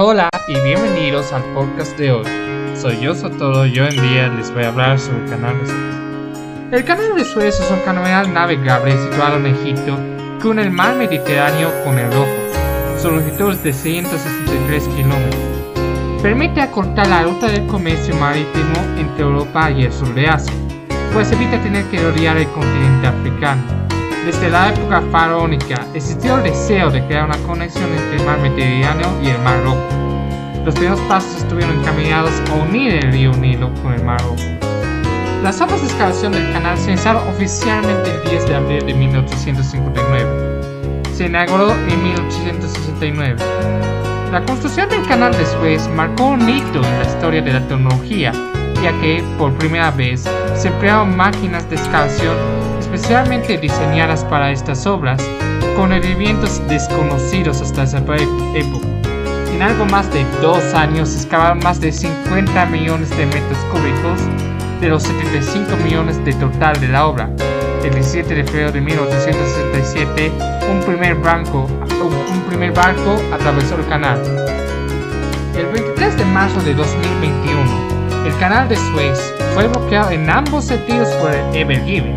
Hola y bienvenidos al podcast de hoy. Soy yo Sotoro y hoy en día les voy a hablar sobre el canal de Suez. El canal de Suez es un canal navegable situado en Egipto que une el mar Mediterráneo con el Rojo. Su longitud es de 163 kilómetros. Permite acortar la ruta del comercio marítimo entre Europa y el sur de Asia, pues evita tener que rodear el continente africano. Desde la época faraónica existió el deseo de crear una conexión entre el mar Mediterráneo y el mar Rojo. Los primeros pasos estuvieron encaminados a unir el río Nilo con el mar Rojo. Las obras de excavación del canal se iniciaron oficialmente el 10 de abril de 1859. Se inauguró en 1869. La construcción del canal de Suez marcó un hito en la historia de la tecnología, ya que por primera vez se emplearon máquinas de excavación especialmente diseñadas para estas obras, con elementos desconocidos hasta esa época. En algo más de dos años se excavaron más de 50 millones de metros cúbicos de los 75 millones de total de la obra. El 17 de febrero de 1867, un primer, barco, un primer barco atravesó el canal. El 23 de marzo de 2021, el canal de Suez fue bloqueado en ambos sentidos por el Ever Given,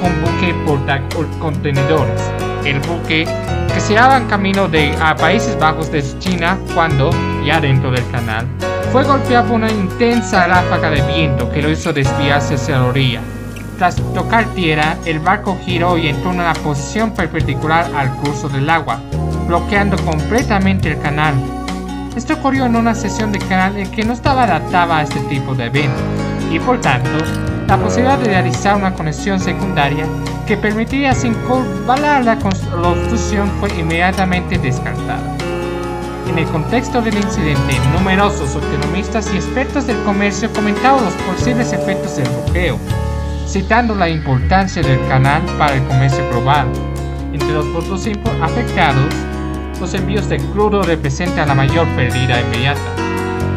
un buque portacontenedores. El buque que se hallaba en camino de a Países Bajos de China cuando, ya dentro del canal, fue golpeado por una intensa ráfaga de viento que lo hizo desviarse hacia la orilla. Tras tocar tierra, el barco giró y entró en una posición perpendicular al curso del agua, bloqueando completamente el canal. Esto ocurrió en una sesión de canal en que no estaba adaptada a este tipo de eventos, y por tanto, la posibilidad de realizar una conexión secundaria que permitiría circunvalar la construcción fue inmediatamente descartada. En el contexto del incidente, numerosos economistas y expertos del comercio comentaron los posibles efectos del bloqueo, citando la importancia del canal para el comercio global. Entre los puntos afectados, los envíos de crudo representan la mayor pérdida inmediata.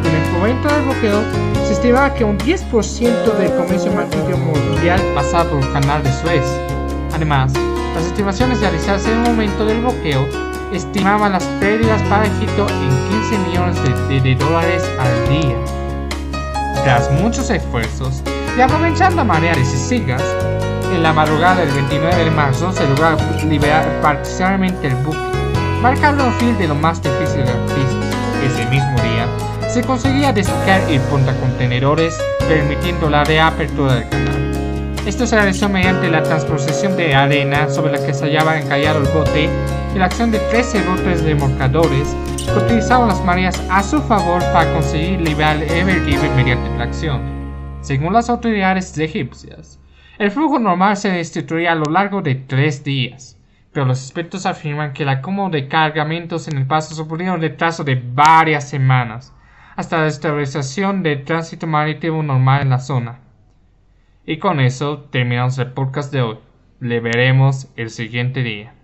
En el momento del bloqueo, se estimaba que un 10% del comercio marítimo mundial pasaba por el canal de Suez. Además, las estimaciones realizadas en el momento del bloqueo estimaban las pérdidas para Egipto en 15 millones de, dólares al día. Tras muchos esfuerzos y aprovechando mareas y sigas, en la madrugada del 29 de marzo se logró liberar parcialmente el buque, marcando el fin de lo más difícil. Ese mismo día, se conseguía descargar el contenedores, permitiendo la reapertura del canal. Esto se realizó mediante la transposición de arena sobre la que se hallaba encallado el bote y la acción de 13 botes remolcadores que utilizaban las mareas a su favor para conseguir liberar el Evergiven mediante tracción. Según las autoridades egipcias, el flujo normal se destruiría a lo largo de tres días, pero los expertos afirman que el acomodo de cargamentos en el paso supondría un retraso de varias semanas, hasta la estabilización del tránsito marítimo normal en la zona. Y con eso terminamos el podcast de hoy. Le veremos el siguiente día.